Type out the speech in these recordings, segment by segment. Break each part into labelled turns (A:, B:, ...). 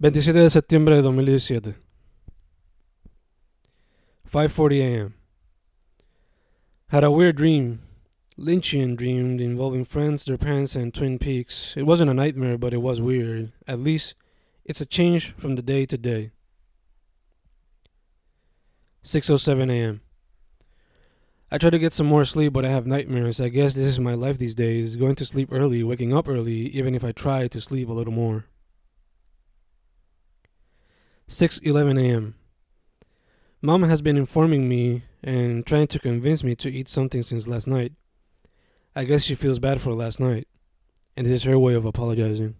A: 27 de septiembre de 2017. 5:40 a.m. Had a weird dream. Lynchian dream involving friends, their parents, and Twin Peaks. It wasn't a nightmare, but it was weird. At least, it's a change from the day to day. 6:07 a.m. I try to get some more sleep, but I have nightmares. I guess this is my life these days. Going to sleep early, waking up early, even if I try to sleep a little more. 6:11 a.m. Mom has been informing me and trying to convince me to eat something since last night. I guess she feels bad for last night, and this is her way of apologizing.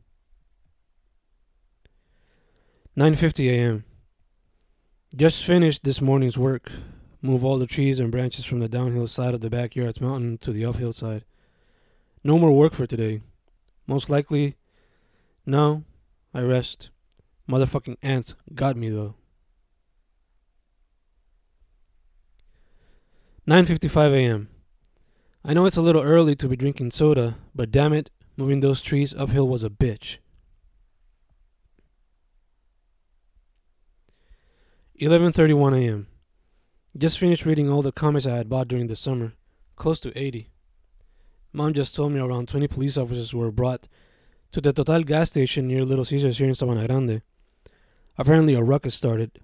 A: 9:50 a.m. Just finished this morning's work. Move all the trees and branches from the downhill side of the backyard's mountain to the uphill side. No more work for today. Most likely, no, I rest. Motherfucking ants got me though. 9:55 a.m. I know it's a little early to be drinking soda, but damn it, moving those trees uphill was a bitch. 11:31 a.m. Just finished reading all the comics I had bought during the summer, close to 80. Mom just told me around 20 police officers were brought to the Total gas station near Little Caesars here in Sabana Grande. Apparently a ruckus started.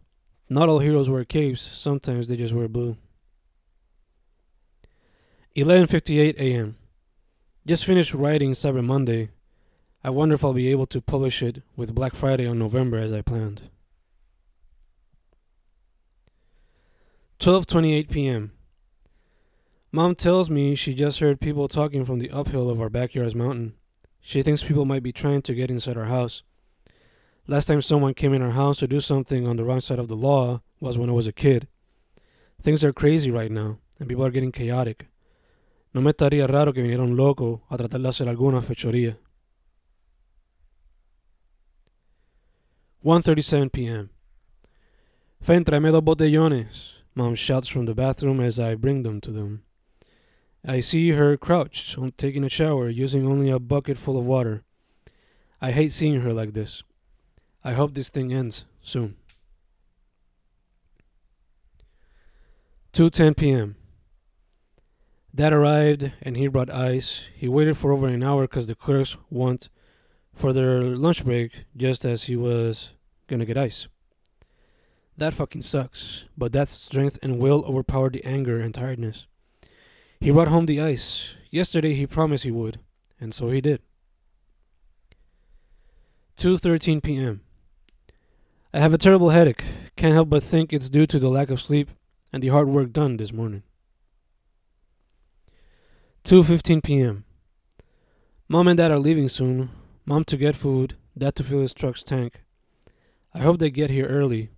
A: Not all heroes wear capes, sometimes they just wear blue. 11:58 a.m. Just finished writing Cyber Monday. I wonder if I'll be able to publish it with Black Friday on November as I planned. 12:28 p.m. Mom tells me she just heard people talking from the uphill of our backyard's mountain. She thinks people might be trying to get inside our house. Last time someone came in our house to do something on the wrong side of the law was when I was a kid. Things are crazy right now, and people are getting chaotic. No me estaría raro que viniera un loco a tratar de hacer alguna fechoría. 1.37 p.m. Fen, tráeme dos botellones. Mom shouts from the bathroom as I bring them to them. I see her crouched, taking a shower, using only a bucket full of water. I hate seeing her like this. I hope this thing ends soon. 2:10 p.m. Dad arrived and he brought ice. He waited for over an hour because the clerks went for their lunch break just as he was gonna get ice. That fucking sucks, but that strength and will overpowered the anger and tiredness. He brought home the ice. Yesterday he promised he would, and so he did. 2:13 p.m. I have a terrible headache. Can't help but think it's due to the lack of sleep and the hard work done this morning. 2:15 p.m. Mom and Dad are leaving soon. Mom to get food, Dad to fill his truck's tank. I hope they get here early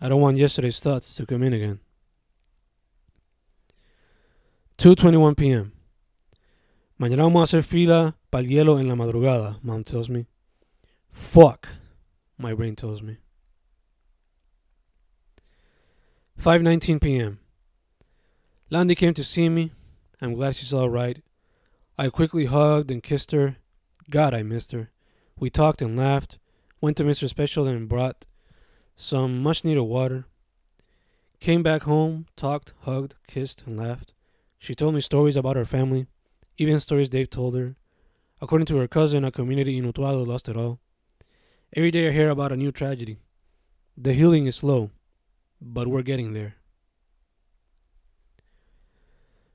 A: I don't want yesterday's thoughts to come in again. 2:21 p.m. Mañana vamos a hacer fila para el hielo en la madrugada, mom tells me. Fuck, my brain tells me. 5:19 p.m. Landy came to see me. I'm glad she's all right. I quickly hugged and kissed her. God, I missed her. We talked and laughed. Went to Mr. Special and brought some much needed water. Came back home, talked, hugged, kissed, and laughed. She told me stories about her family, even stories Dave told her. According to her cousin, a community in Utuado lost it all. Every day I hear about a new tragedy. The healing is slow, but we're getting there.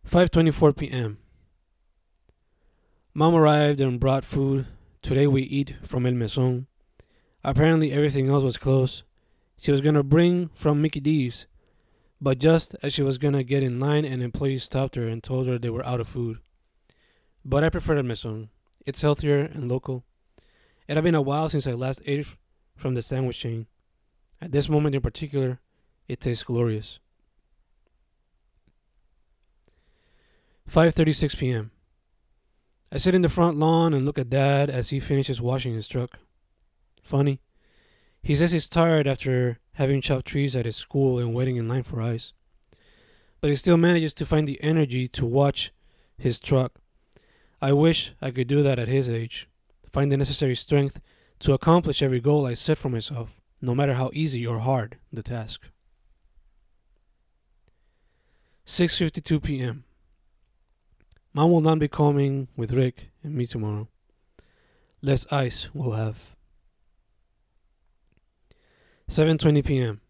A: 5:24 p.m. Mom arrived and brought food. Today we eat from El Mesón. Apparently everything else was closed, she was going to bring from Mickey D's, but just as she was going to get in line, an employee stopped her and told her they were out of food. But I prefer El Mesón. It's healthier and local. It had been a while since I last ate from the sandwich chain. At this moment in particular, it tastes glorious. 5:36 p.m. I sit in the front lawn and look at Dad as he finishes washing his truck. Funny, he says he's tired after having chopped trees at his school and waiting in line for ice. But he still manages to find the energy to watch his truck. I wish I could do that at his age. Find the necessary strength to accomplish every goal I set for myself, no matter how easy or hard the task. 6:52 p.m. Mom will not be coming with Rick and me tomorrow. Less ice we'll have. 7:20 p.m.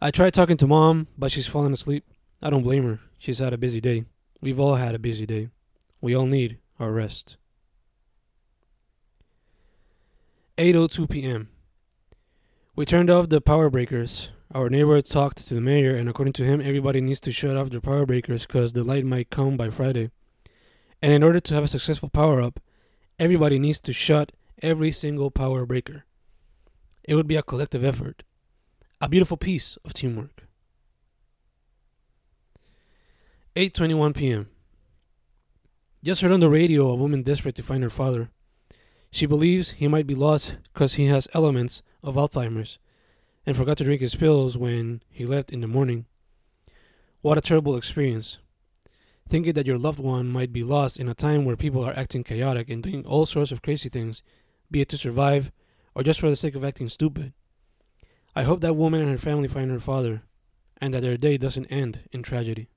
A: I tried talking to mom, but she's fallen asleep. I don't blame her. She's had a busy day. We've all had a busy day. We all need our rest. 8:02 p.m. We turned off the power breakers. Our neighbor talked to the mayor, and according to him, everybody needs to shut off their power breakers because the light might come by Friday. And in order to have a successful power up, everybody needs to shut every single power breaker. It would be a collective effort, a beautiful piece of teamwork. 8:21 p.m. Just heard on the radio a woman desperate to find her father. She believes he might be lost because he has elements of Alzheimer's and forgot to drink his pills when he left in the morning. What a terrible experience. Thinking that your loved one might be lost in a time where people are acting chaotic and doing all sorts of crazy things, be it to survive or just for the sake of acting stupid. I hope that woman and her family find her father and that their day doesn't end in tragedy.